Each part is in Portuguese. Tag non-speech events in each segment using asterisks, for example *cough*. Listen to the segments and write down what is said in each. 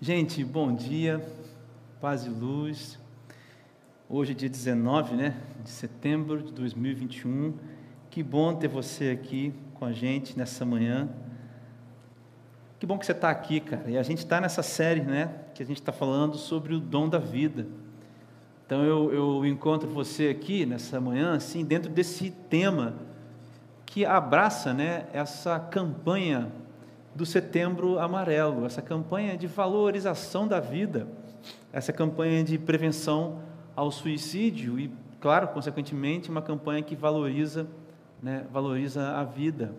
Gente, bom dia, paz e luz. Hoje é dia 19 né, de setembro de 2021. Que bom ter você aqui com a gente nessa manhã. Que bom que você está aqui, cara. E a gente está nessa série, né, que a gente está falando sobre o dom da vida. Então eu, eu encontro você aqui nessa manhã, assim, dentro desse tema que abraça, né, essa campanha do Setembro Amarelo, essa campanha de valorização da vida, essa campanha de prevenção ao suicídio e, claro, consequentemente, uma campanha que valoriza, né, valoriza a vida.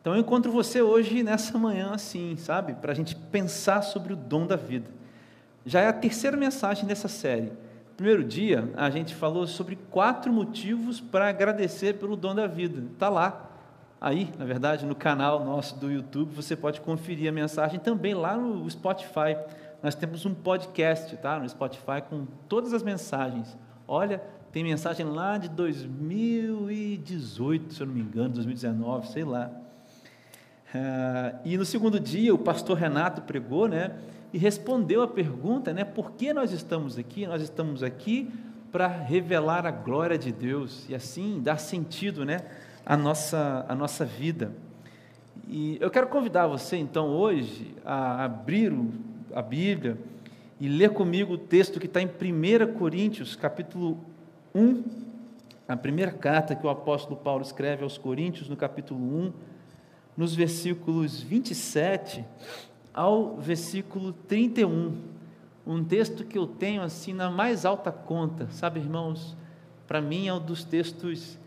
Então eu encontro você hoje nessa manhã assim, sabe, para a gente pensar sobre o dom da vida. Já é a terceira mensagem dessa série. Primeiro dia, a gente falou sobre quatro motivos para agradecer pelo dom da vida. Está lá, aí, na verdade, no canal nosso do YouTube, você pode conferir a mensagem também lá no Spotify. Nós temos um podcast, tá? No Spotify com todas as mensagens. Olha, tem mensagem lá de 2018, se eu não me engano, 2019, sei lá. Uh, e no segundo dia, o pastor Renato pregou, né? E respondeu a pergunta, né? Por que nós estamos aqui? Nós estamos aqui para revelar a glória de Deus e assim dar sentido, né? A nossa, a nossa vida. E eu quero convidar você, então, hoje, a abrir a Bíblia e ler comigo o texto que está em 1 Coríntios, capítulo 1, a primeira carta que o apóstolo Paulo escreve aos Coríntios, no capítulo 1, nos versículos 27 ao versículo 31. Um texto que eu tenho assim na mais alta conta, sabe, irmãos? Para mim é um dos textos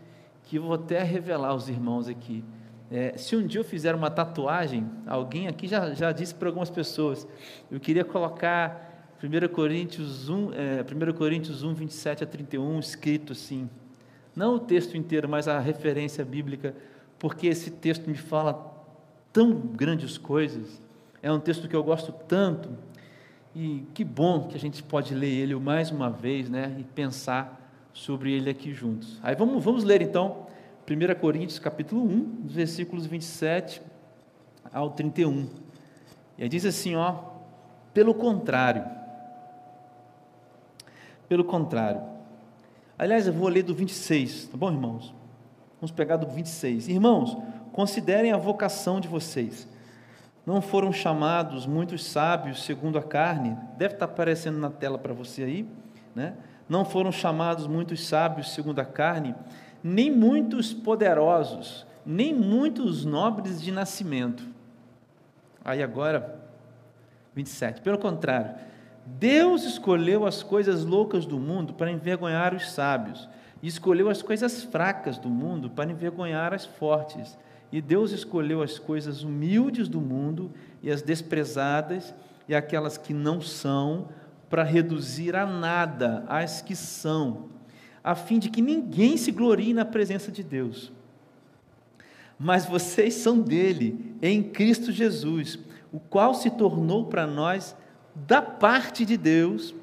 que eu vou até revelar aos irmãos aqui. É, se um dia eu fizer uma tatuagem, alguém aqui já, já disse para algumas pessoas, eu queria colocar 1 Coríntios 1, é, 1 Coríntios 1, 27 a 31, escrito assim. Não o texto inteiro, mas a referência bíblica, porque esse texto me fala tão grandes coisas. É um texto que eu gosto tanto. E que bom que a gente pode ler ele mais uma vez, né? E pensar sobre ele aqui juntos. Aí vamos, vamos ler então 1 Coríntios capítulo 1, versículos 27 ao 31. E aí diz assim, ó, pelo contrário, pelo contrário. Aliás, eu vou ler do 26, tá bom, irmãos? Vamos pegar do 26. Irmãos, considerem a vocação de vocês. Não foram chamados muitos sábios segundo a carne, deve estar aparecendo na tela para você aí, né? Não foram chamados muitos sábios segundo a carne, nem muitos poderosos, nem muitos nobres de nascimento. Aí agora, 27. Pelo contrário, Deus escolheu as coisas loucas do mundo para envergonhar os sábios, e escolheu as coisas fracas do mundo para envergonhar as fortes. E Deus escolheu as coisas humildes do mundo e as desprezadas e aquelas que não são, para reduzir a nada as que são, a fim de que ninguém se glorie na presença de Deus. Mas vocês são dele, em Cristo Jesus, o qual se tornou para nós, da parte de Deus,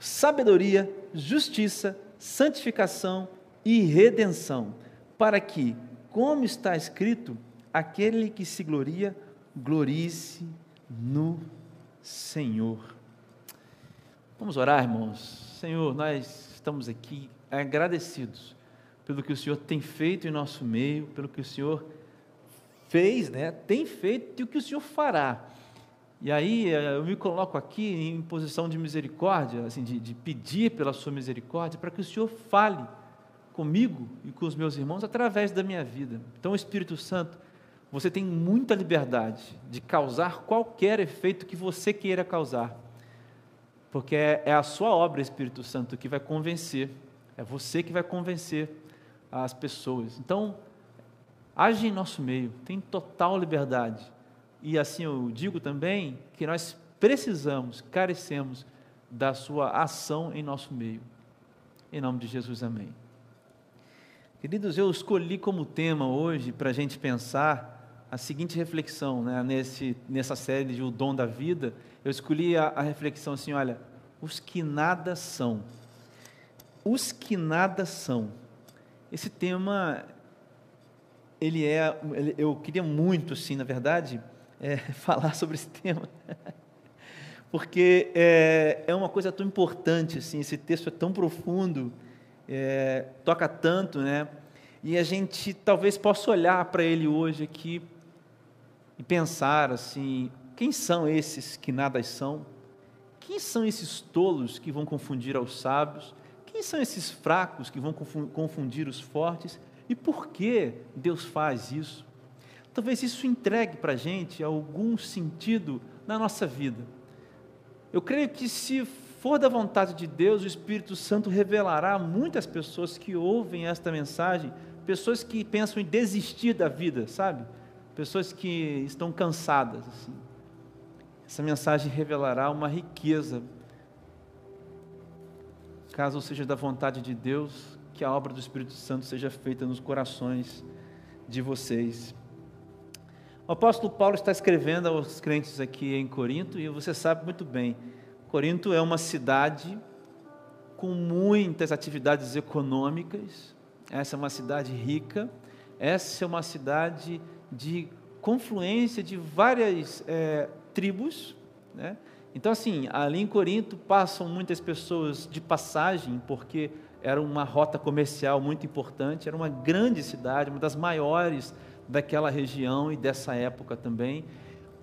sabedoria, justiça, santificação e redenção, para que, como está escrito, aquele que se gloria, glorie-se no Senhor. Vamos orar, irmãos. Senhor, nós estamos aqui agradecidos pelo que o Senhor tem feito em nosso meio, pelo que o Senhor fez, né? Tem feito e o que o Senhor fará. E aí eh, eu me coloco aqui em posição de misericórdia, assim, de, de pedir pela sua misericórdia, para que o Senhor fale comigo e com os meus irmãos através da minha vida. Então, Espírito Santo, você tem muita liberdade de causar qualquer efeito que você queira causar porque é, é a sua obra, Espírito Santo, que vai convencer, é você que vai convencer as pessoas. Então, age em nosso meio, tem total liberdade. E assim eu digo também que nós precisamos, carecemos da sua ação em nosso meio. Em nome de Jesus, amém. Queridos, eu escolhi como tema hoje para a gente pensar a seguinte reflexão, né, nesse, nessa série de O Dom da Vida, eu escolhi a, a reflexão assim: olha, os que nada são. Os que nada são. Esse tema, ele é, eu queria muito, sim, na verdade, é, *laughs* falar sobre esse tema. *laughs* porque é, é uma coisa tão importante, assim, esse texto é tão profundo, é, toca tanto, né? E a gente talvez possa olhar para ele hoje aqui e pensar assim: quem são esses que nada são? Quem são esses tolos que vão confundir aos sábios? Quem são esses fracos que vão confundir os fortes? E por que Deus faz isso? Talvez isso entregue para a gente algum sentido na nossa vida. Eu creio que se for da vontade de Deus, o Espírito Santo revelará a muitas pessoas que ouvem esta mensagem, pessoas que pensam em desistir da vida, sabe? Pessoas que estão cansadas. Assim. Essa mensagem revelará uma riqueza, caso seja da vontade de Deus, que a obra do Espírito Santo seja feita nos corações de vocês. O apóstolo Paulo está escrevendo aos crentes aqui em Corinto, e você sabe muito bem, Corinto é uma cidade com muitas atividades econômicas, essa é uma cidade rica, essa é uma cidade de confluência de várias é, tribos, né? Então, assim, ali em Corinto passam muitas pessoas de passagem, porque era uma rota comercial muito importante, era uma grande cidade, uma das maiores daquela região e dessa época também.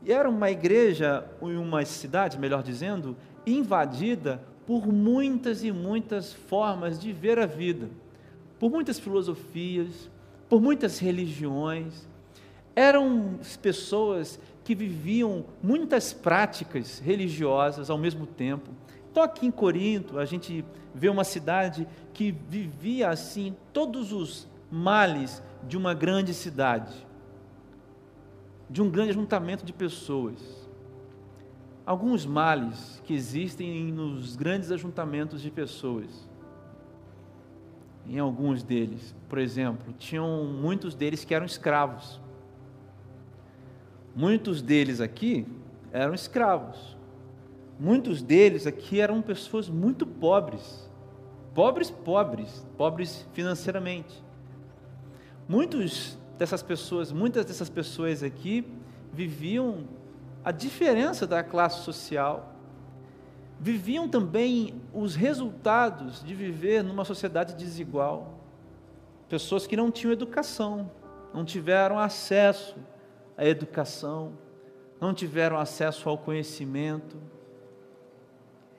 E era uma igreja, uma cidade, melhor dizendo, invadida por muitas e muitas formas de ver a vida, por muitas filosofias, por muitas religiões. Eram pessoas que viviam muitas práticas religiosas ao mesmo tempo. Então, aqui em Corinto, a gente vê uma cidade que vivia assim todos os males de uma grande cidade, de um grande ajuntamento de pessoas. Alguns males que existem nos grandes ajuntamentos de pessoas. Em alguns deles, por exemplo, tinham muitos deles que eram escravos. Muitos deles aqui eram escravos. Muitos deles aqui eram pessoas muito pobres. Pobres, pobres, pobres financeiramente. Muitos dessas pessoas, muitas dessas pessoas aqui viviam a diferença da classe social, viviam também os resultados de viver numa sociedade desigual. Pessoas que não tinham educação, não tiveram acesso à educação, não tiveram acesso ao conhecimento.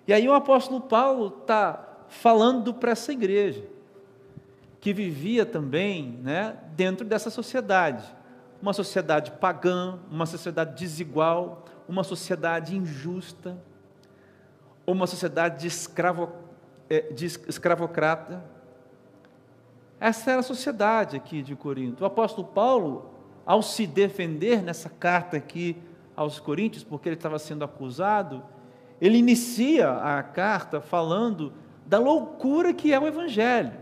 E aí o apóstolo Paulo está falando para essa igreja que vivia também né, dentro dessa sociedade. Uma sociedade pagã, uma sociedade desigual, uma sociedade injusta, uma sociedade de, escravo, é, de escravocrata. Essa era a sociedade aqui de Corinto. O apóstolo Paulo, ao se defender nessa carta aqui aos Coríntios, porque ele estava sendo acusado, ele inicia a carta falando da loucura que é o Evangelho.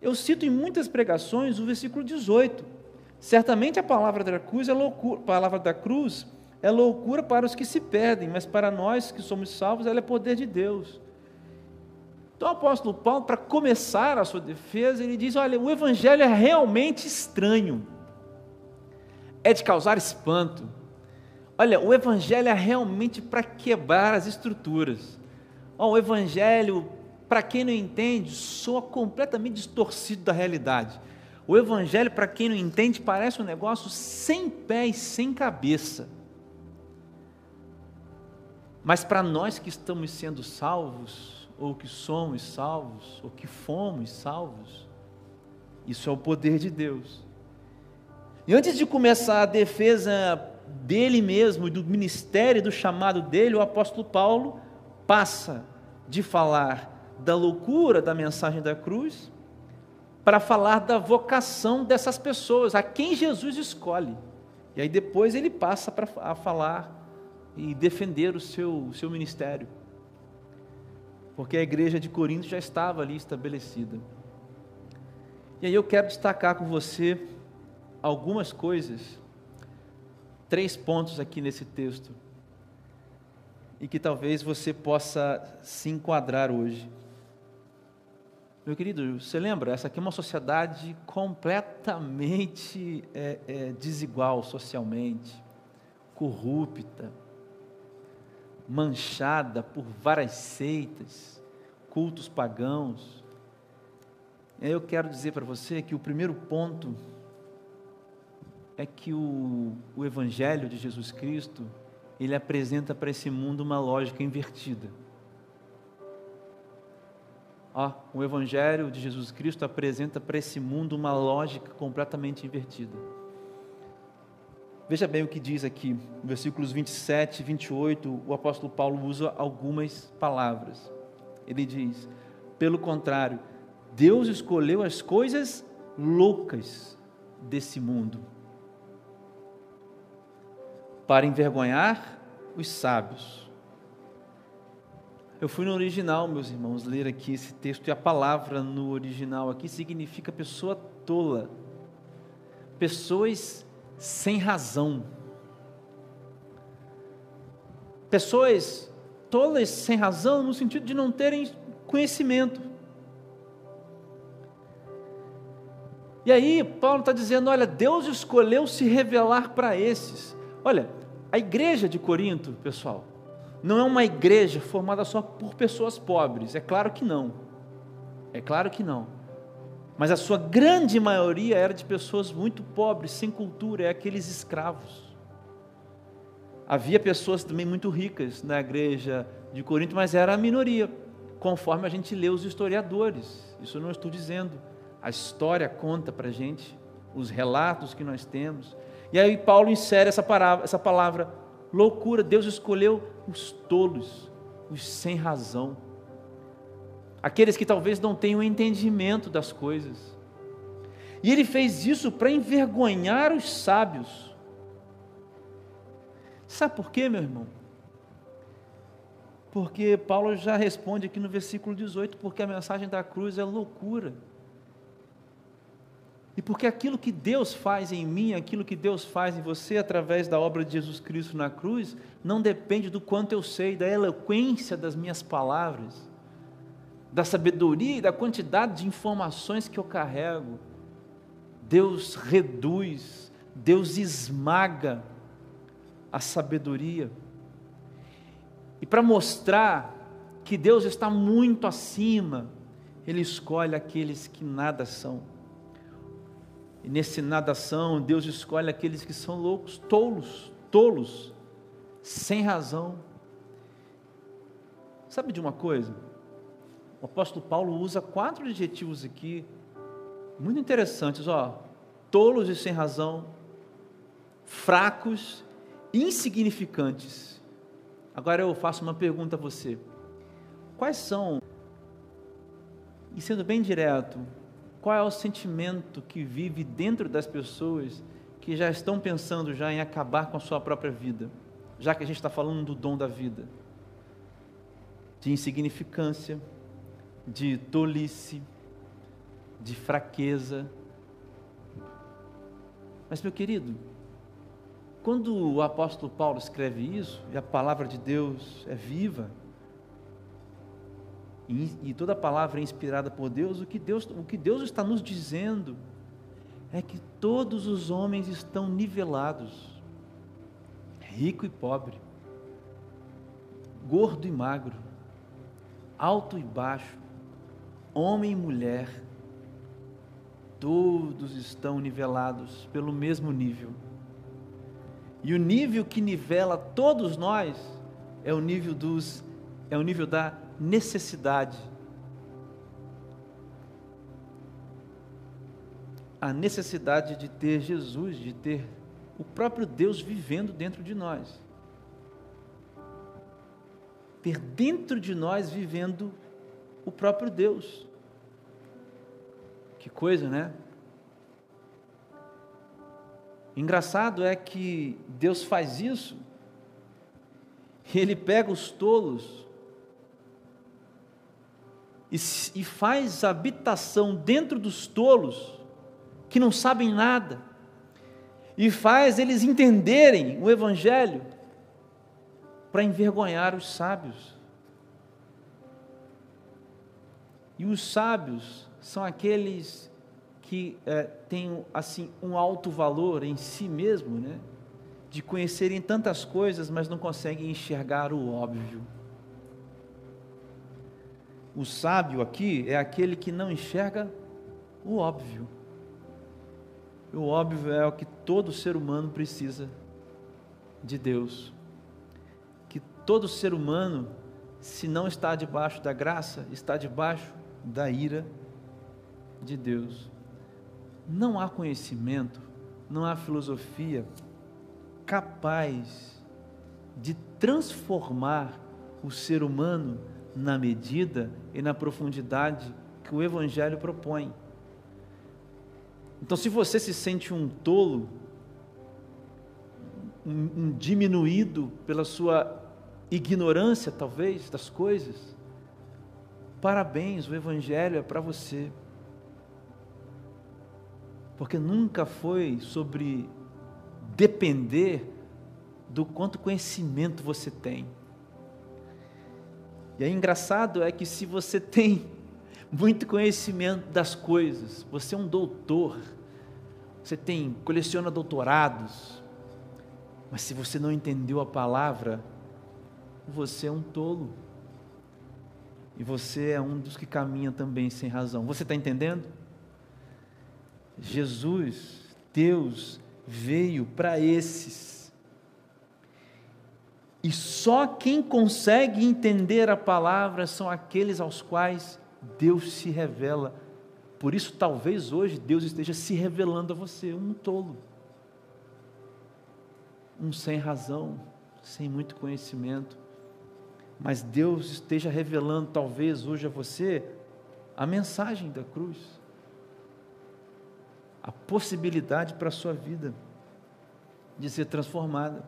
Eu cito em muitas pregações o versículo 18. Certamente a palavra da cruz é loucura, palavra da cruz é loucura para os que se perdem, mas para nós que somos salvos, ela é poder de Deus. Então o apóstolo Paulo, para começar a sua defesa, ele diz: olha, o evangelho é realmente estranho, é de causar espanto. Olha, o evangelho é realmente para quebrar as estruturas. o evangelho para quem não entende, soa completamente distorcido da realidade. O Evangelho, para quem não entende, parece um negócio sem pés, sem cabeça. Mas para nós que estamos sendo salvos, ou que somos salvos, ou que fomos salvos, isso é o poder de Deus. E antes de começar a defesa dele mesmo, do ministério, do chamado dele, o apóstolo Paulo passa de falar da loucura da mensagem da cruz para falar da vocação dessas pessoas, a quem Jesus escolhe. E aí depois ele passa para a falar e defender o seu, o seu ministério. Porque a igreja de Corinto já estava ali estabelecida. E aí eu quero destacar com você algumas coisas, três pontos aqui nesse texto, e que talvez você possa se enquadrar hoje. Meu querido, você lembra? Essa aqui é uma sociedade completamente é, é, desigual socialmente, corrupta. manchada por várias seitas, cultos pagãos. Eu quero dizer para você que o primeiro ponto é que o, o Evangelho de Jesus Cristo, ele apresenta para esse mundo uma lógica invertida. Ó, o Evangelho de Jesus Cristo apresenta para esse mundo uma lógica completamente invertida. Veja bem o que diz aqui, versículos 27 e 28, o apóstolo Paulo usa algumas palavras. Ele diz: pelo contrário, Deus escolheu as coisas loucas desse mundo para envergonhar os sábios. Eu fui no original, meus irmãos, ler aqui esse texto e a palavra no original aqui significa pessoa tola, pessoas sem razão, pessoas tolas sem razão no sentido de não terem conhecimento. E aí, Paulo está dizendo: olha, Deus escolheu se revelar para esses. Olha, a igreja de Corinto, pessoal, não é uma igreja formada só por pessoas pobres, é claro que não. É claro que não. Mas a sua grande maioria era de pessoas muito pobres, sem cultura, é aqueles escravos. Havia pessoas também muito ricas na igreja de Corinto, mas era a minoria, conforme a gente lê os historiadores. Isso eu não estou dizendo. A história conta para a gente, os relatos que nós temos. E aí Paulo insere essa palavra, essa palavra loucura. Deus escolheu os tolos, os sem razão, aqueles que talvez não tenham entendimento das coisas. E ele fez isso para envergonhar os sábios. Sabe por quê, meu irmão? Porque Paulo já responde aqui no versículo 18: porque a mensagem da cruz é loucura e porque aquilo que Deus faz em mim, aquilo que Deus faz em você através da obra de Jesus Cristo na cruz, não depende do quanto eu sei, da eloquência das minhas palavras, da sabedoria e da quantidade de informações que eu carrego. Deus reduz, Deus esmaga a sabedoria. E para mostrar que Deus está muito acima, Ele escolhe aqueles que nada são. E nesse nadação, Deus escolhe aqueles que são loucos, tolos, tolos, sem razão. Sabe de uma coisa? O apóstolo Paulo usa quatro adjetivos aqui, muito interessantes, ó. Tolos e sem razão, fracos, insignificantes. Agora eu faço uma pergunta a você. Quais são, e sendo bem direto, qual é o sentimento que vive dentro das pessoas que já estão pensando já em acabar com a sua própria vida? Já que a gente está falando do dom da vida. De insignificância, de tolice, de fraqueza. Mas, meu querido, quando o apóstolo Paulo escreve isso, e a palavra de Deus é viva, e, toda palavra é inspirada por Deus, o que Deus, o que Deus está nos dizendo é que todos os homens estão nivelados, rico e pobre, gordo e magro, alto e baixo, homem e mulher, todos estão nivelados pelo mesmo nível. E o nível que nivela todos nós é o nível dos é o nível da necessidade. A necessidade de ter Jesus, de ter o próprio Deus vivendo dentro de nós. Ter dentro de nós vivendo o próprio Deus. Que coisa, né? Engraçado é que Deus faz isso, e Ele pega os tolos, e, faz habitação dentro dos tolos, que não sabem nada, e faz eles entenderem o Evangelho, para envergonhar os sábios. E os sábios são aqueles que é, têm assim um alto valor em si mesmo, né? de conhecerem tantas coisas, mas não conseguem enxergar o óbvio. O sábio aqui é aquele que não enxerga o óbvio. O óbvio é o que todo ser humano precisa de Deus. Que todo ser humano, se não está debaixo da graça, está debaixo da ira de Deus. Não há conhecimento, não há filosofia capaz de transformar o ser humano na medida e na profundidade que o Evangelho propõe. Então, se você se sente um tolo, um, um diminuído pela sua ignorância, talvez, das coisas, parabéns, o Evangelho é para você. Porque nunca foi sobre depender do quanto conhecimento você tem. E é engraçado é que se você *laughs* tem muito conhecimento das coisas, você é um doutor, você tem coleciona doutorados, mas se você não entendeu a palavra, você é um tolo. E você é um dos que caminha também sem razão. Você está entendendo? Jesus, Deus, veio para esses. E só quem consegue entender a palavra são aqueles aos quais Deus se revela. Por isso, talvez hoje Deus esteja se revelando a você, um tolo, um sem razão, sem muito conhecimento. Mas Deus esteja revelando, talvez hoje a você, a mensagem da cruz a possibilidade para a sua vida de ser transformada.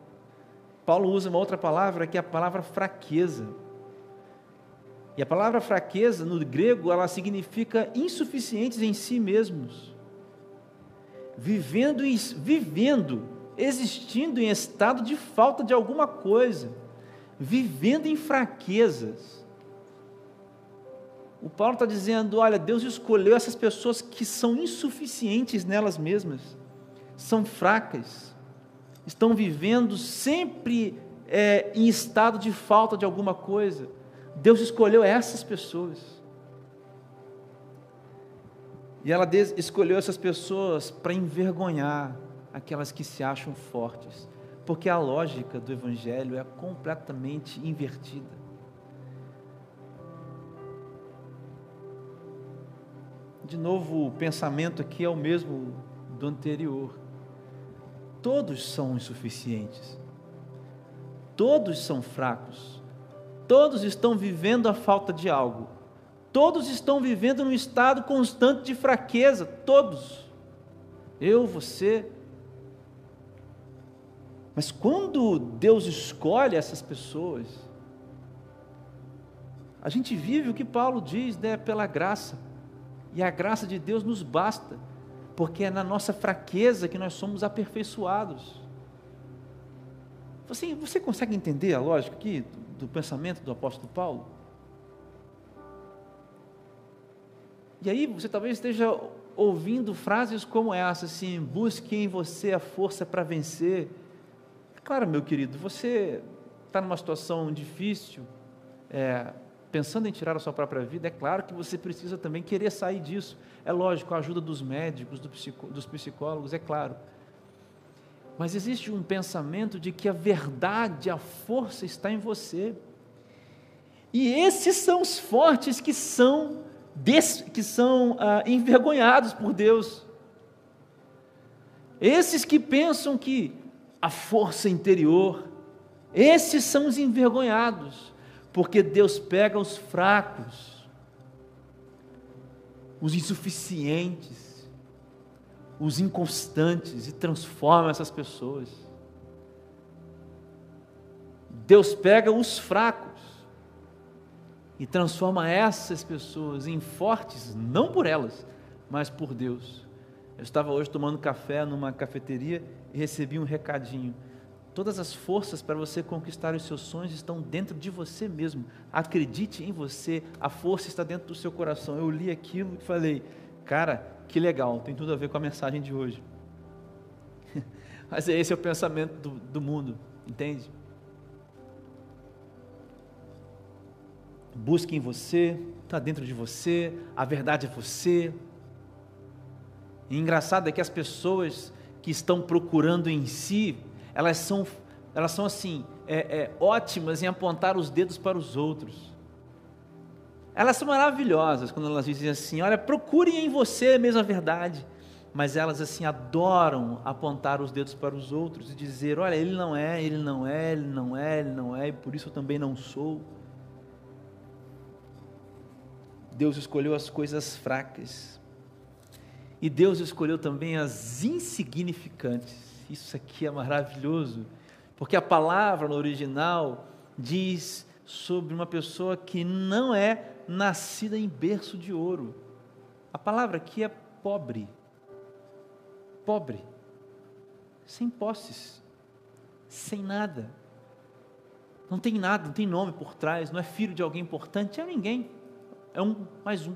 Paulo usa uma outra palavra que é a palavra fraqueza. E a palavra fraqueza no grego, ela significa insuficientes em si mesmos. Vivendo, vivendo, existindo em estado de falta de alguma coisa, vivendo em fraquezas o Paulo está dizendo: olha, Deus escolheu essas pessoas que são insuficientes nelas mesmas, são fracas, estão vivendo sempre é, em estado de falta de alguma coisa. Deus escolheu essas pessoas. E ela escolheu essas pessoas para envergonhar aquelas que se acham fortes, porque a lógica do Evangelho é completamente invertida. de novo, o pensamento aqui é o mesmo do anterior. Todos são insuficientes. Todos são fracos. Todos estão vivendo a falta de algo. Todos estão vivendo num estado constante de fraqueza. Todos. Eu, você. Mas quando Deus escolhe essas pessoas, a gente vive o que Paulo diz, né, pela graça e a graça de Deus nos basta, porque é na nossa fraqueza que nós somos aperfeiçoados. Você, consegue entender a lógica aqui do, do pensamento do apóstolo Paulo? E aí você talvez esteja ouvindo frases como essa, assim, busque em você a força para vencer. Claro, meu querido, você está numa situação difícil, é, pensando em tirar a sua própria vida, é claro que você precisa também querer sair disso. É lógico, a ajuda dos médicos, dos psicólogos, é claro. Mas existe um pensamento de que a verdade, a força está em você. E esses são os fortes que são, des, que são ah, envergonhados por Deus. Esses que pensam que a força interior, esses são os envergonhados porque Deus pega os fracos, os insuficientes, os inconstantes e transforma essas pessoas. Deus pega os fracos e transforma essas pessoas em fortes, não por elas, mas por Deus. Eu estava hoje tomando café numa cafeteria e recebi um recadinho. Todas as forças para você conquistar os seus sonhos estão dentro de você mesmo. Acredite em você, a força está dentro do seu coração. Eu li aquilo e falei, cara, que legal, tem tudo a ver com a mensagem de hoje. *laughs* Mas esse é o pensamento do, do mundo, entende? Busque em você, está dentro de você, a verdade é você. E engraçado é que as pessoas que estão procurando em si, elas são, elas são assim, é, é, ótimas em apontar os dedos para os outros. Elas são maravilhosas quando elas dizem assim: olha, procurem em você a mesma verdade. Mas elas assim adoram apontar os dedos para os outros e dizer: olha, ele não é, ele não é, ele não é, ele não é, e por isso eu também não sou. Deus escolheu as coisas fracas. E Deus escolheu também as insignificantes. Isso aqui é maravilhoso, porque a palavra no original diz sobre uma pessoa que não é nascida em berço de ouro. A palavra aqui é pobre. Pobre. Sem posses. Sem nada. Não tem nada, não tem nome por trás, não é filho de alguém importante, é ninguém. É um mais um.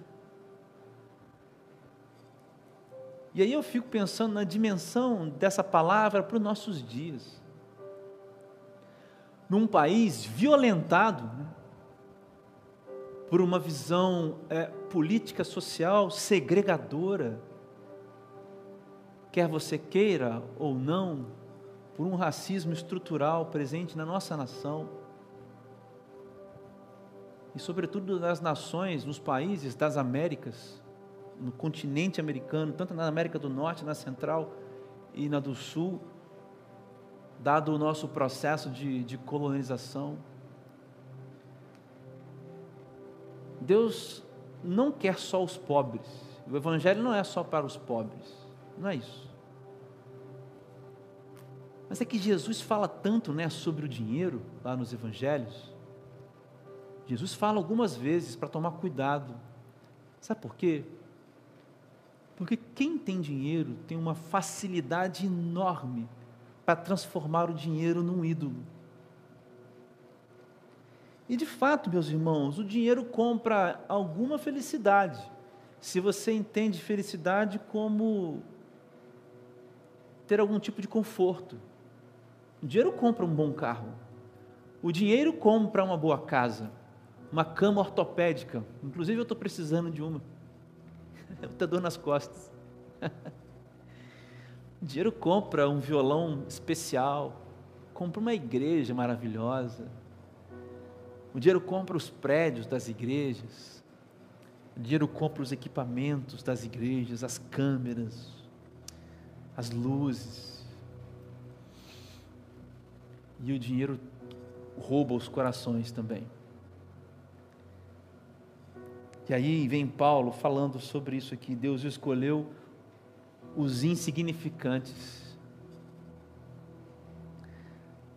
E aí eu fico pensando na dimensão dessa palavra para os nossos dias. Num país violentado né, por uma visão é, política social segregadora, quer você queira ou não, por um racismo estrutural presente na nossa nação e, sobretudo, nas nações, nos países das Américas, no continente americano, tanto na América do Norte, na Central e na do Sul, dado o nosso processo de, de colonização. Deus não quer só os pobres. O Evangelho não é só para os pobres. Não é isso. Mas é que Jesus fala tanto né, sobre o dinheiro lá nos Evangelhos. Jesus fala algumas vezes para tomar cuidado. Sabe por quê? Porque quem tem dinheiro tem uma facilidade enorme para transformar o dinheiro num ídolo. E de fato, meus irmãos, o dinheiro compra alguma felicidade. Se você entende felicidade como ter algum tipo de conforto. O dinheiro compra um bom carro. O dinheiro compra uma boa casa uma cama ortopédica. Inclusive eu estou precisando de uma. Muita dor nas costas. o *laughs* dinheiro compra um violão especial, compra uma igreja maravilhosa. O dinheiro compra os prédios das igrejas. O dinheiro compra os equipamentos das igrejas, as câmeras, as luzes. E o dinheiro rouba os corações também. E aí vem Paulo falando sobre isso aqui. Deus escolheu os insignificantes.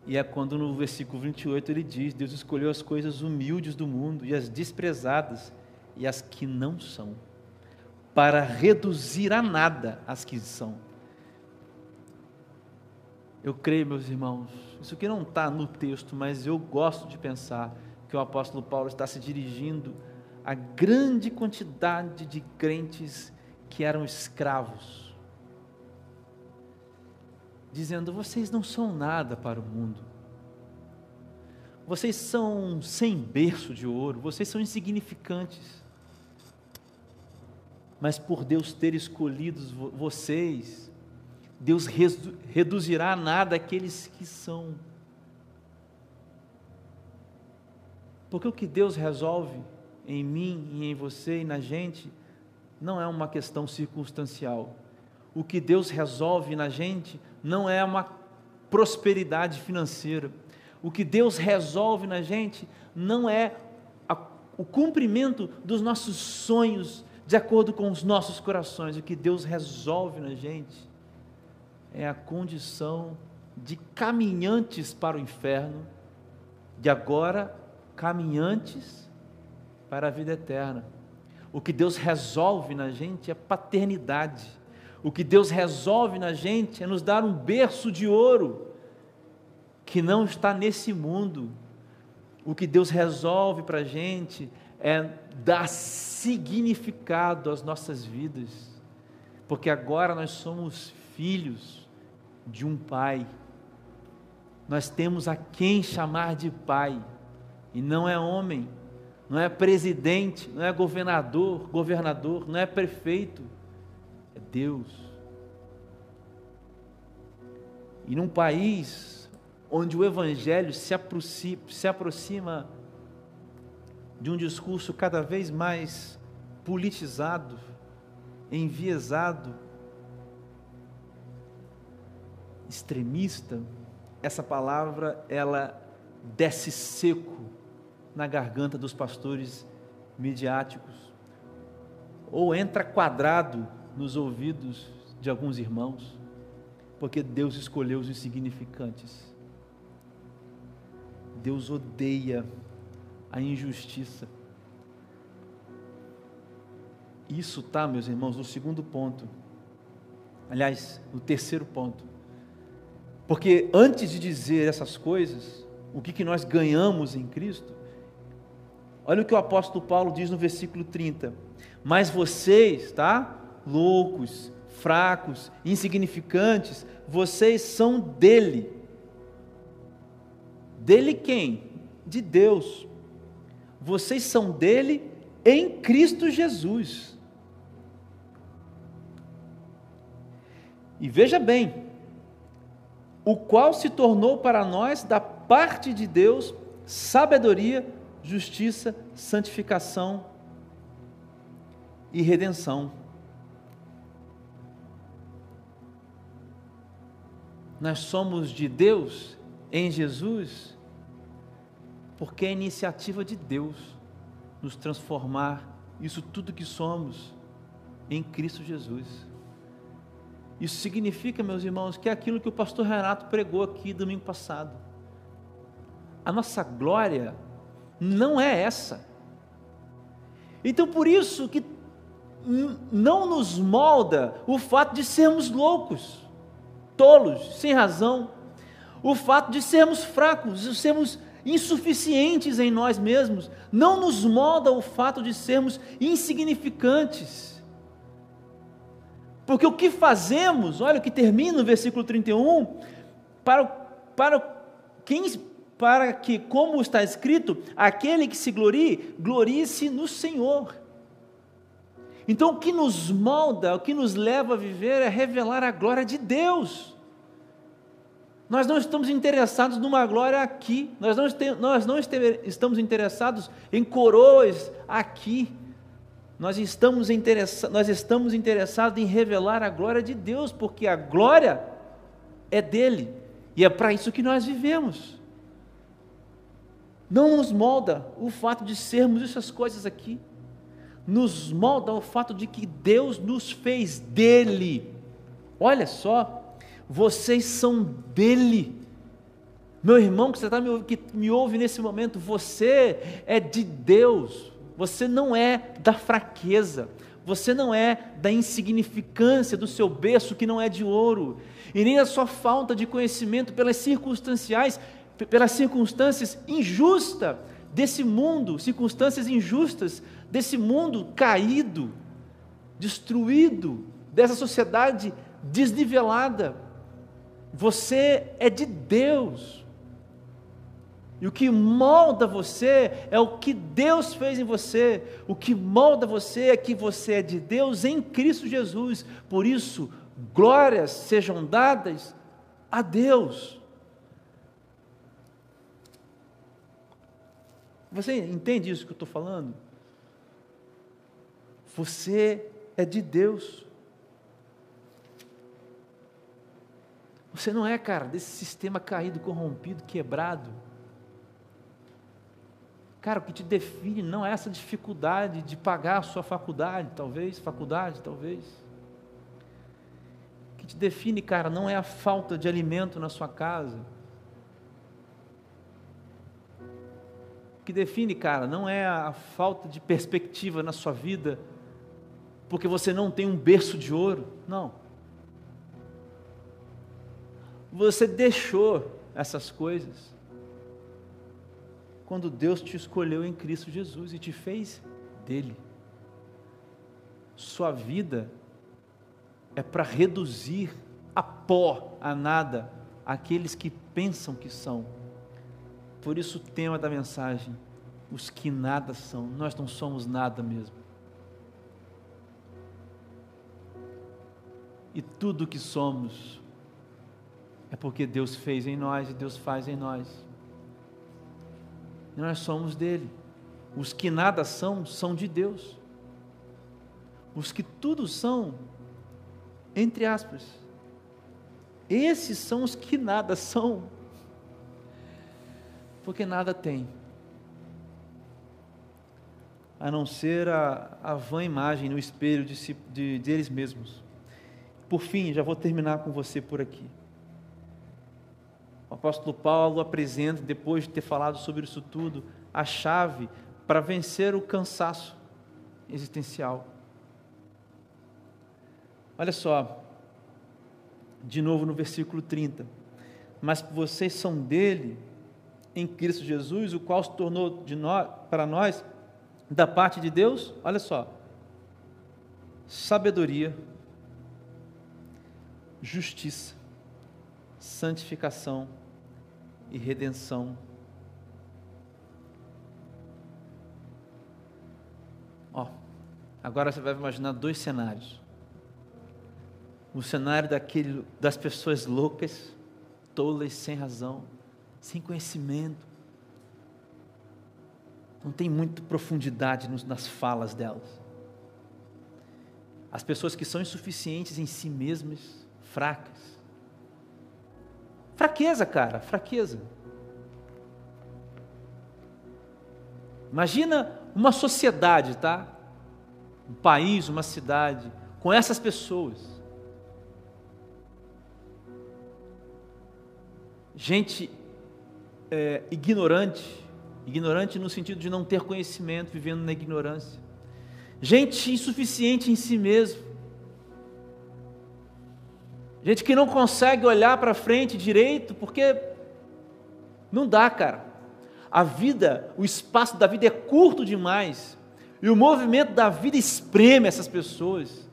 E é quando no versículo 28 ele diz: Deus escolheu as coisas humildes do mundo e as desprezadas e as que não são, para reduzir a nada as que são. Eu creio, meus irmãos, isso aqui não está no texto, mas eu gosto de pensar que o apóstolo Paulo está se dirigindo a grande quantidade de crentes que eram escravos, dizendo: vocês não são nada para o mundo, vocês são sem berço de ouro, vocês são insignificantes, mas por Deus ter escolhido vocês, Deus reduzirá a nada aqueles que são. Porque o que Deus resolve em mim e em você e na gente não é uma questão circunstancial. O que Deus resolve na gente não é uma prosperidade financeira. O que Deus resolve na gente não é a, o cumprimento dos nossos sonhos de acordo com os nossos corações. O que Deus resolve na gente é a condição de caminhantes para o inferno, de agora caminhantes para a vida eterna. O que Deus resolve na gente é paternidade. O que Deus resolve na gente é nos dar um berço de ouro que não está nesse mundo. O que Deus resolve para a gente é dar significado às nossas vidas, porque agora nós somos filhos de um pai. Nós temos a quem chamar de pai, e não é homem, não é presidente, não é governador, governador, não é prefeito, é Deus. E num país onde o evangelho se aproxima, se aproxima de um discurso cada vez mais politizado, enviesado, extremista, essa palavra ela desce seco na garganta dos pastores midiáticos, ou entra quadrado nos ouvidos de alguns irmãos, porque Deus escolheu os insignificantes. Deus odeia a injustiça. Isso está, meus irmãos, no segundo ponto. Aliás, no terceiro ponto. Porque antes de dizer essas coisas, o que, que nós ganhamos em Cristo, olha o que o apóstolo Paulo diz no versículo 30. Mas vocês, tá? Loucos, fracos, insignificantes, vocês são dele. Dele quem? De Deus. Vocês são dele em Cristo Jesus. E veja bem, o qual se tornou para nós, da parte de Deus, sabedoria, justiça, santificação e redenção. Nós somos de Deus em Jesus, porque é iniciativa de Deus nos transformar isso tudo que somos em Cristo Jesus. Isso significa, meus irmãos, que é aquilo que o pastor Renato pregou aqui domingo passado. A nossa glória não é essa. Então, por isso que não nos molda o fato de sermos loucos, tolos, sem razão, o fato de sermos fracos, de sermos insuficientes em nós mesmos, não nos molda o fato de sermos insignificantes porque o que fazemos, olha o que termina no versículo 31, para, para, quem, para que, como está escrito, aquele que se glorie, glorie-se no Senhor. Então, o que nos molda, o que nos leva a viver é revelar a glória de Deus. Nós não estamos interessados numa glória aqui, nós não, nós não estamos interessados em coroas aqui, nós estamos, nós estamos interessados em revelar a glória de Deus, porque a glória é dele, e é para isso que nós vivemos. Não nos molda o fato de sermos essas coisas aqui, nos molda o fato de que Deus nos fez dele. Olha só, vocês são dele. Meu irmão que está me, que me ouve nesse momento, você é de Deus. Você não é da fraqueza, você não é da insignificância do seu berço que não é de ouro, e nem da sua falta de conhecimento pelas circunstanciais, pelas circunstâncias injustas desse mundo, circunstâncias injustas desse mundo caído, destruído, dessa sociedade desnivelada. Você é de Deus. E o que molda você é o que Deus fez em você. O que molda você é que você é de Deus em Cristo Jesus. Por isso, glórias sejam dadas a Deus. Você entende isso que eu estou falando? Você é de Deus. Você não é, cara, desse sistema caído, corrompido, quebrado. Cara, o que te define não é essa dificuldade de pagar a sua faculdade, talvez, faculdade, talvez. O que te define, cara, não é a falta de alimento na sua casa. Que define, cara, não é a falta de perspectiva na sua vida, porque você não tem um berço de ouro. Não. Você deixou essas coisas quando Deus te escolheu em Cristo Jesus e te fez dele. Sua vida é para reduzir a pó, a nada, aqueles que pensam que são. Por isso o tema da mensagem, os que nada são, nós não somos nada mesmo. E tudo que somos é porque Deus fez em nós e Deus faz em nós. E nós somos dele. Os que nada são, são de Deus. Os que tudo são, entre aspas. Esses são os que nada são. Porque nada tem. A não ser a, a vã imagem no espelho de, si, de, de eles mesmos. Por fim, já vou terminar com você por aqui. O apóstolo Paulo apresenta, depois de ter falado sobre isso tudo, a chave para vencer o cansaço existencial. Olha só, de novo no versículo 30. Mas vocês são dele, em Cristo Jesus, o qual se tornou de nós, para nós, da parte de Deus, olha só, sabedoria, justiça, santificação e redenção. Ó, agora você vai imaginar dois cenários. O cenário daquele, das pessoas loucas, tolas, sem razão, sem conhecimento. Não tem muita profundidade nas falas delas. As pessoas que são insuficientes em si mesmas, fracas. Fraqueza, cara, fraqueza. Imagina uma sociedade, tá? Um país, uma cidade, com essas pessoas. Gente é, ignorante, ignorante no sentido de não ter conhecimento, vivendo na ignorância. Gente insuficiente em si mesmo. Gente que não consegue olhar para frente direito, porque não dá, cara. A vida, o espaço da vida é curto demais. E o movimento da vida espreme essas pessoas.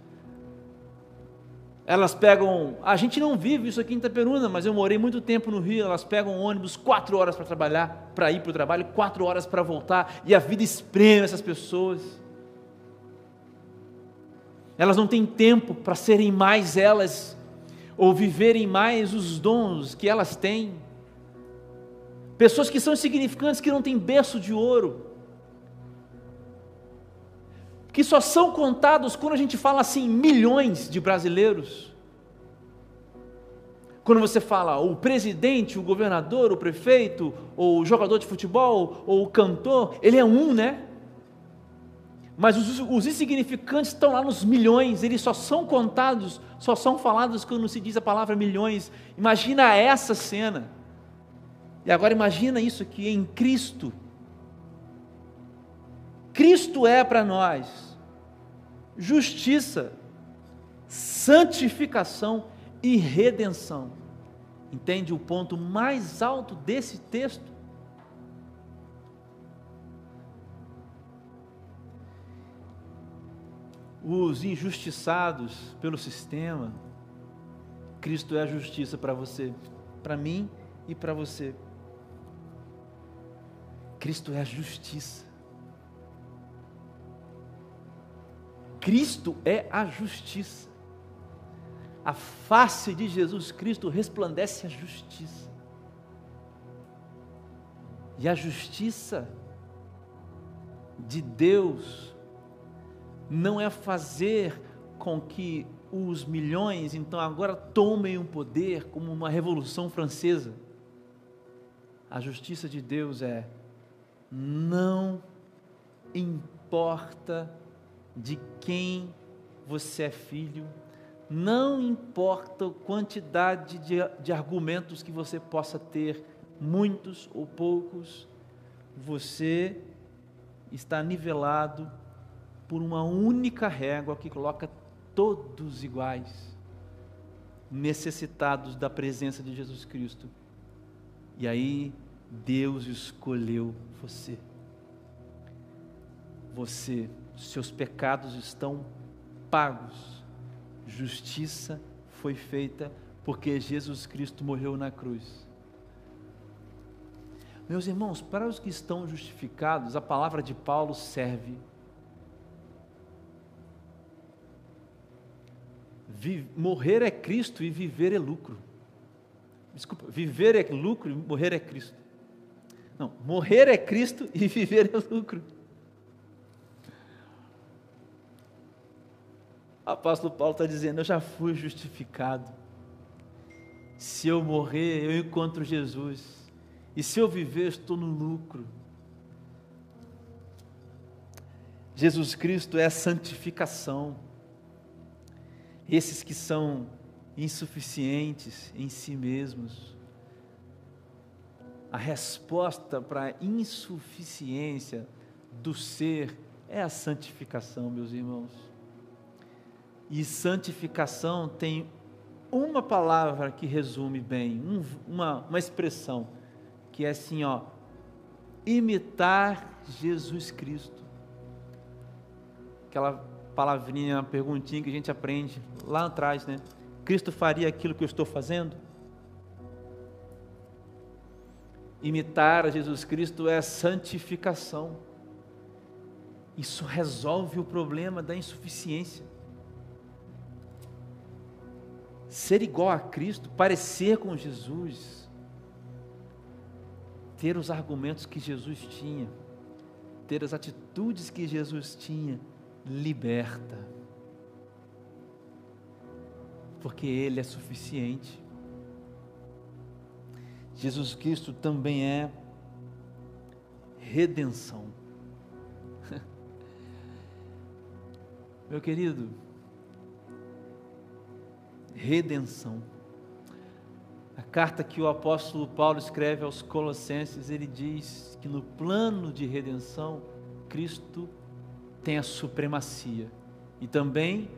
Elas pegam. A gente não vive isso aqui em Itaperuna, mas eu morei muito tempo no Rio. Elas pegam ônibus quatro horas para trabalhar, para ir para o trabalho, quatro horas para voltar, e a vida espreme essas pessoas. Elas não têm tempo para serem mais elas ou viverem mais os dons que elas têm. Pessoas que são insignificantes, que não têm berço de ouro, que só são contados quando a gente fala assim, milhões de brasileiros. Quando você fala o presidente, o governador, o prefeito, ou o jogador de futebol, ou o cantor, ele é um, né? Mas os, os, insignificantes estão lá nos milhões, eles só são contados, só são falados quando se diz a palavra milhões. Imagina essa cena. E agora imagina isso aqui em Cristo. Cristo é para nós justiça, santificação e redenção. Entende o ponto mais alto desse texto? os injustiçados pelo sistema, Cristo é a justiça para você, para mim e para você. Cristo é a justiça. Cristo é a justiça. A face de Jesus Cristo resplandece a justiça. E a justiça de Deus não é fazer com que os milhões então agora tomem o poder como uma revolução francesa. A justiça de Deus é não importa de quem você é filho, não importa a quantidade de, de argumentos que você possa ter, muitos ou poucos, você está nivelado por uma única régua que coloca todos iguais, necessitados da presença de Jesus Cristo. E aí Deus escolheu você. Você, seus pecados estão pagos. Justiça foi feita porque Jesus Cristo morreu na cruz. Meus irmãos, para os que estão justificados, a palavra de Paulo serve. morrer é Cristo e viver é lucro. Desculpa, viver é lucro e morrer é Cristo. Não, morrer é Cristo e *laughs* viver é lucro. Apóstolo Paulo está dizendo: Eu já fui justificado. Se eu morrer, eu encontro Jesus. E se eu viver, estou no lucro. Jesus Cristo é a santificação. Esses que são insuficientes em si mesmos. A resposta para a insuficiência do ser é a santificação, meus irmãos. E santificação tem uma palavra que resume bem, um, uma, uma expressão, que é assim, ó, imitar Jesus Cristo. Aquela palavrinha, perguntinha que a gente aprende lá atrás, né? Cristo faria aquilo que eu estou fazendo? Imitar a Jesus Cristo é santificação. Isso resolve o problema da insuficiência. Ser igual a Cristo, parecer com Jesus, ter os argumentos que Jesus tinha, ter as atitudes que Jesus tinha, liberta. Porque Ele é suficiente. Jesus Cristo também é redenção. *laughs* Meu querido, redenção. A carta que o apóstolo Paulo escreve aos Colossenses, ele diz que no plano de redenção, Cristo tem a supremacia e também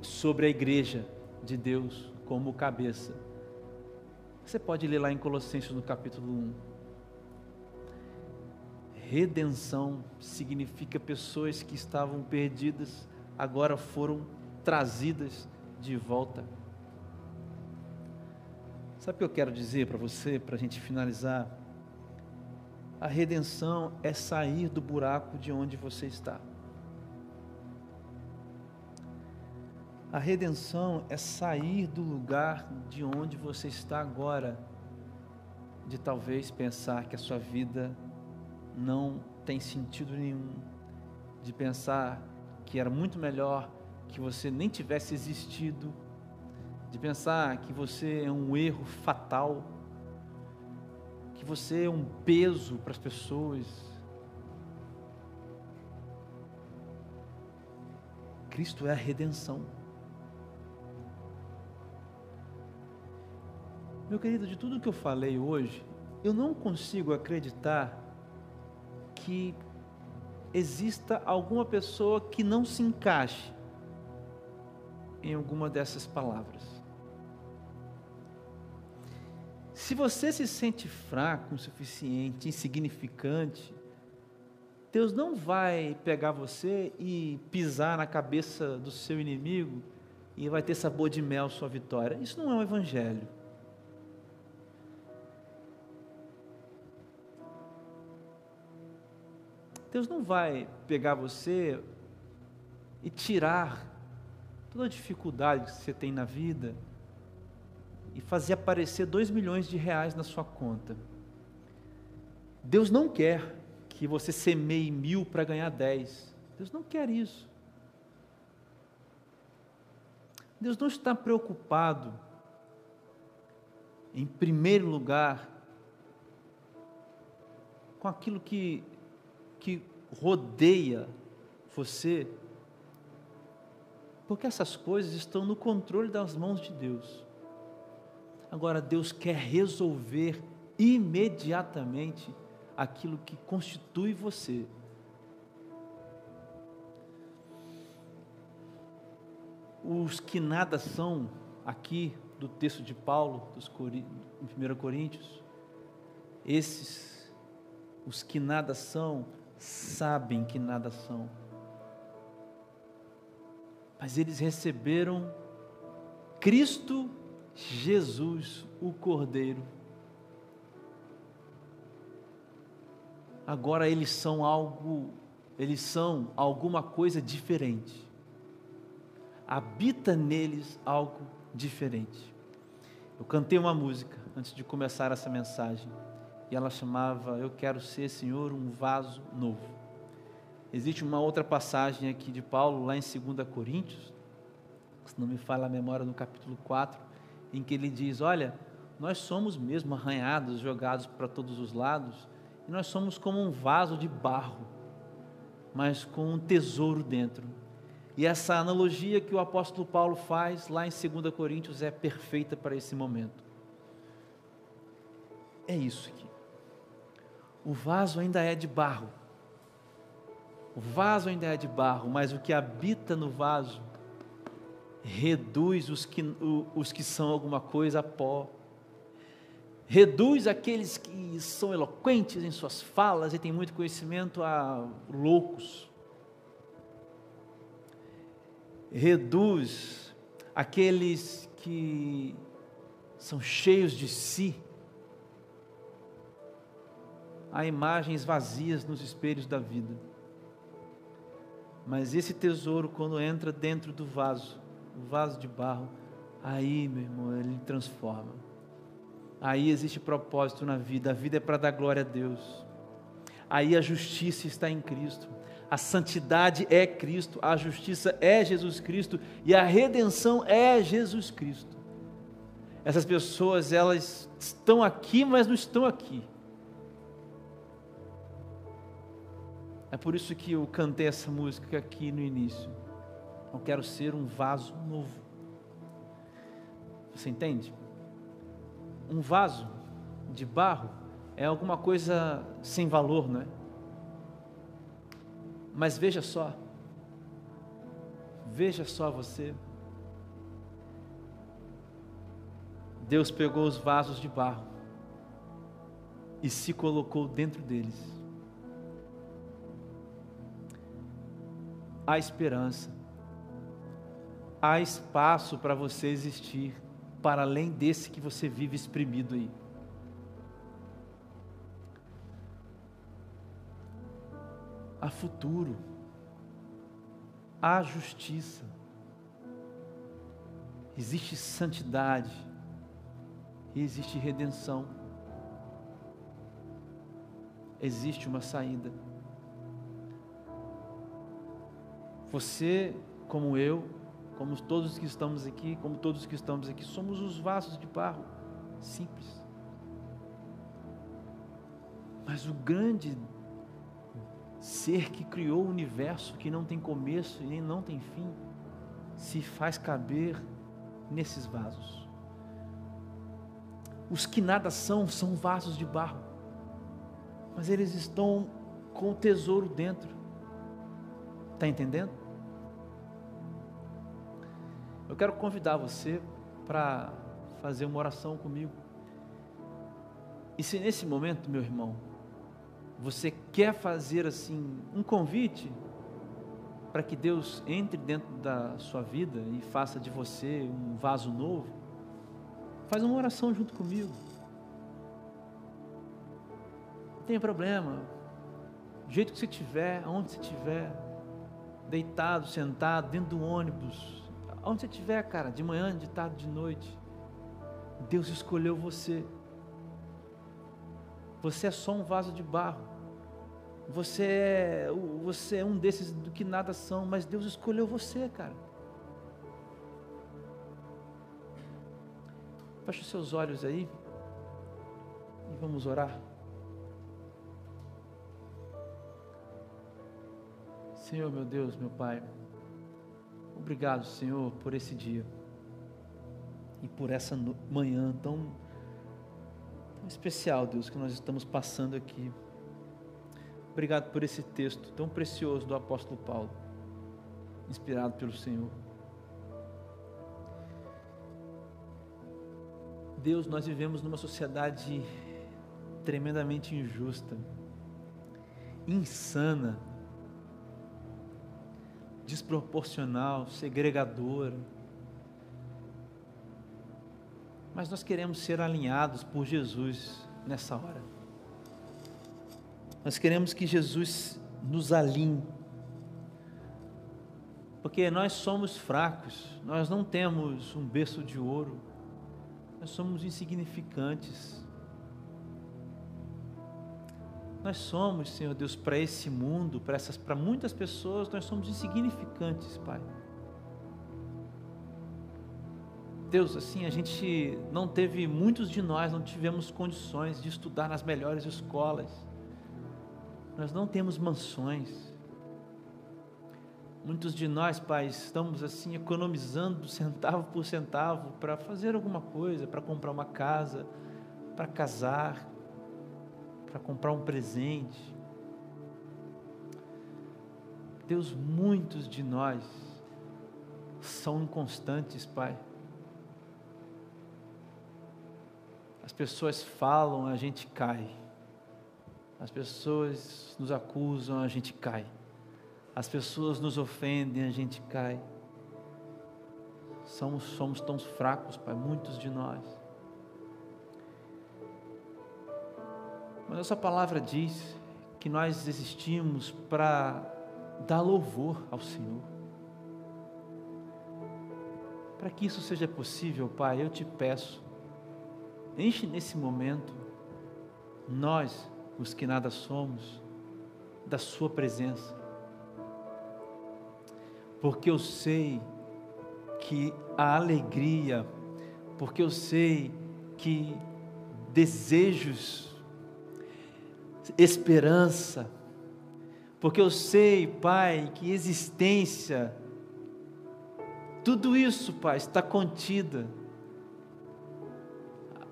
sobre a igreja de Deus como cabeça. Você pode ler lá em Colossenses no capítulo 1. Redenção significa pessoas que estavam perdidas, agora foram trazidas de volta. Sabe o que eu quero dizer para você, para a gente finalizar? A redenção é sair do buraco de onde você está. A redenção é sair do lugar de onde você está agora, de talvez pensar que a sua vida não tem sentido nenhum, de pensar que era muito melhor que você nem tivesse existido de pensar que você é um erro fatal, que você é um peso para as pessoas. Cristo é a redenção. Meu querido, de tudo que eu falei hoje, eu não consigo acreditar que exista alguma pessoa que não se encaixe em alguma dessas palavras. Se você se sente fraco, insuficiente, insignificante, Deus não vai pegar você e pisar na cabeça do seu inimigo e vai ter sabor de mel sua vitória. Isso não é um evangelho. Deus não vai pegar você e tirar toda a dificuldade que você tem na vida e fazer aparecer dois milhões de reais na sua conta. Deus não quer que você semeie mil para ganhar dez. Deus não quer isso. Deus não está preocupado, em primeiro lugar, com aquilo que, que rodeia você, porque essas coisas estão no controle das mãos de Deus. Agora, Deus quer resolver imediatamente aquilo que constitui você. Os que nada são, aqui do texto de Paulo, dos em 1 Coríntios, esses, os que nada são, sabem que nada são. Mas eles receberam Cristo Jesus, o Cordeiro. Agora eles são algo, eles são alguma coisa diferente. Habita neles algo diferente. Eu cantei uma música antes de começar essa mensagem e ela chamava Eu quero ser, Senhor, um vaso novo. Existe uma outra passagem aqui de Paulo, lá em 2 Coríntios, se não me falha a memória, no capítulo 4, em que ele diz: Olha, nós somos mesmo arranhados, jogados para todos os lados, e nós somos como um vaso de barro, mas com um tesouro dentro. E essa analogia que o apóstolo Paulo faz lá em 2 Coríntios é perfeita para esse momento. É isso aqui. O vaso ainda é de barro. O vaso ainda é de barro, mas o que habita no vaso reduz os que, os que são alguma coisa a pó, reduz aqueles que são eloquentes em suas falas e têm muito conhecimento a loucos, reduz aqueles que são cheios de si a imagens vazias nos espelhos da vida. Mas esse tesouro, quando entra dentro do vaso, o vaso de barro, aí, meu irmão, ele transforma. Aí existe propósito na vida, a vida é para dar glória a Deus. Aí a justiça está em Cristo, a santidade é Cristo, a justiça é Jesus Cristo e a redenção é Jesus Cristo. Essas pessoas, elas estão aqui, mas não estão aqui. É por isso que eu cantei essa música aqui no início. Eu quero ser um vaso novo. Você entende? Um vaso de barro é alguma coisa sem valor, não é? Mas veja só, veja só você. Deus pegou os vasos de barro e se colocou dentro deles. Há esperança há espaço para você existir para além desse que você vive exprimido aí. Há futuro, há justiça, existe santidade e existe redenção. Existe uma saída. Você, como eu, como todos que estamos aqui, como todos que estamos aqui, somos os vasos de barro, simples. Mas o grande ser que criou o universo, que não tem começo e nem não tem fim, se faz caber nesses vasos. Os que nada são, são vasos de barro, mas eles estão com o tesouro dentro. Está entendendo? Eu quero convidar você para fazer uma oração comigo. E se nesse momento, meu irmão, você quer fazer assim um convite para que Deus entre dentro da sua vida e faça de você um vaso novo, faz uma oração junto comigo. Não tem problema. Do jeito que você estiver, aonde você estiver, deitado, sentado, dentro do ônibus, Onde você estiver, cara, de manhã, de tarde, de noite, Deus escolheu você. Você é só um vaso de barro. Você é, você é um desses do que nada são, mas Deus escolheu você, cara. Feche os seus olhos aí e vamos orar. Senhor, meu Deus, meu Pai. Obrigado, Senhor, por esse dia e por essa manhã tão, tão especial, Deus, que nós estamos passando aqui. Obrigado por esse texto tão precioso do apóstolo Paulo, inspirado pelo Senhor. Deus, nós vivemos numa sociedade tremendamente injusta, insana, desproporcional, segregadora. Mas nós queremos ser alinhados por Jesus nessa hora. Nós queremos que Jesus nos alinhe. Porque nós somos fracos, nós não temos um berço de ouro, nós somos insignificantes. Nós somos, Senhor Deus, para esse mundo, para essas, para muitas pessoas, nós somos insignificantes, Pai. Deus, assim, a gente não teve, muitos de nós não tivemos condições de estudar nas melhores escolas. Nós não temos mansões. Muitos de nós, Pai, estamos assim economizando *laughs* centavo por centavo para fazer alguma coisa, para comprar uma casa, para casar, para comprar um presente. Deus, muitos de nós são inconstantes, Pai. As pessoas falam, a gente cai. As pessoas nos acusam, a gente cai. As pessoas nos ofendem, a gente cai. Somos, somos tão fracos, Pai, muitos de nós. Mas essa palavra diz que nós existimos para dar louvor ao Senhor. Para que isso seja possível, Pai, eu te peço, Enche nesse momento nós, os que nada somos, da Sua presença. Porque eu sei que a alegria, porque eu sei que desejos, esperança, porque eu sei, Pai, que existência, tudo isso, Pai, está contida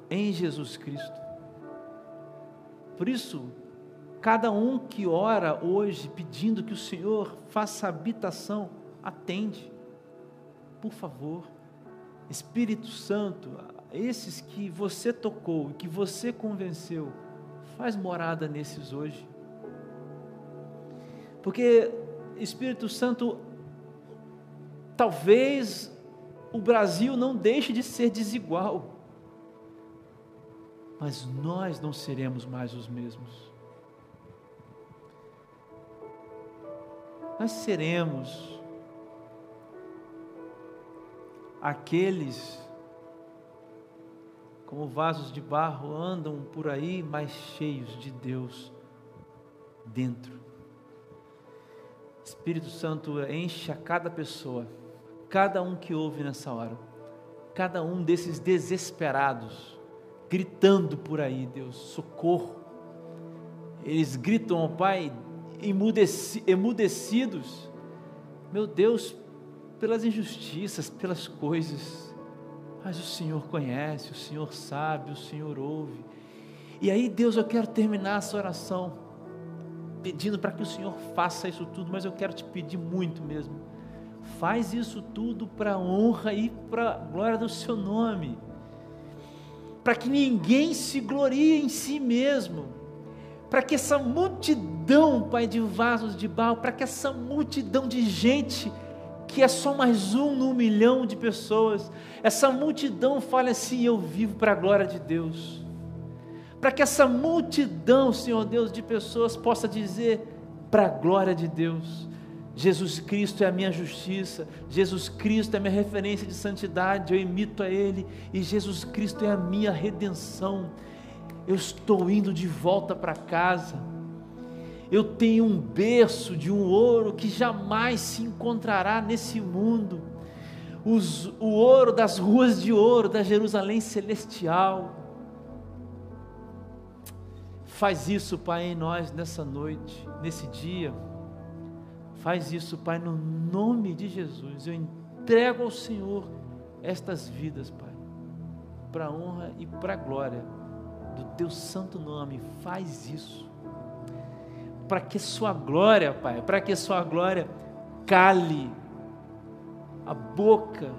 em Jesus Cristo. Por isso, cada um que ora hoje pedindo que o Senhor faça habitação, atende. Por favor, Espírito Santo, esses que você tocou, que você convenceu, faz morada nesses hoje. Porque Espírito Santo, talvez o Brasil não deixe de ser desigual mas nós não seremos mais os mesmos. Nós seremos aqueles como vasos de barro andam por aí, mas cheios de Deus dentro. Espírito Santo enche a cada pessoa, cada um que ouve nessa hora, cada um desses desesperados gritando por aí, Deus, socorro. Eles gritam ao Pai, emudeci, emudecidos, meu Deus, pelas injustiças, pelas coisas, mas o Senhor conhece, o Senhor sabe, o Senhor ouve. E aí, Deus, eu quero terminar essa oração, pedindo para que o Senhor faça isso tudo, mas eu quero te pedir muito mesmo. Faz isso tudo para honra e para a glória do Seu nome para que ninguém se glorie em si mesmo, para que essa multidão, Pai, de vasos de barro, para que essa multidão de gente, que é só mais um no milhão de pessoas, essa multidão fale assim: eu vivo para a glória de Deus. Para que essa multidão, Senhor Deus, de pessoas possa dizer para a glória de Deus. Jesus Cristo é a minha justiça, Jesus Cristo é a minha referência de santidade, eu imito a Ele, e Jesus Cristo é a minha redenção. Eu estou indo de volta para casa. Eu tenho um berço de um ouro que jamais se encontrará nesse mundo. Os, o ouro das ruas de ouro da Jerusalém celestial. Faz isso, Pai, em nós nessa noite, nesse dia. Faz isso, Pai, no nome de Jesus. Eu entrego ao Senhor estas vidas, Pai, para honra e para glória do Teu santo nome. Faz isso. Para que Sua glória, Pai, para que Sua glória cale a boca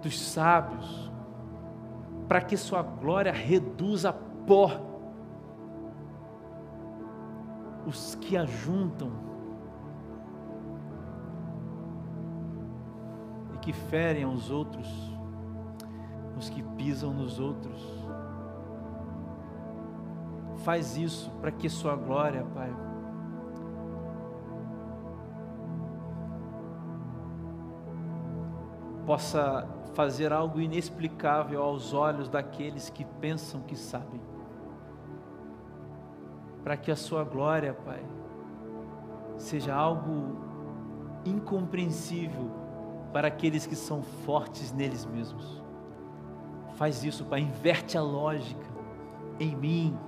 dos sábios, para que Sua glória reduza a pó os que ajuntam e que ferem aos outros pisam nos outros. Faz isso para que Sua glória, Pai, possa fazer algo inexplicável aos olhos daqueles que pensam que sabem. Para que a Sua glória, Pai, seja algo incompreensível para aqueles que são fortes neles mesmos. Faz isso, Pai, inverte a lógica em mim,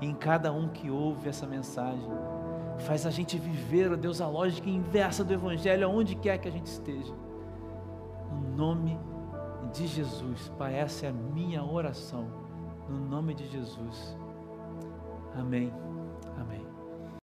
em cada um que ouve essa mensagem. Faz a gente viver, ó Deus, a lógica inversa do Evangelho, aonde quer que a gente esteja. No nome de Jesus, Pai, essa é a minha oração. No nome de Jesus. Amém.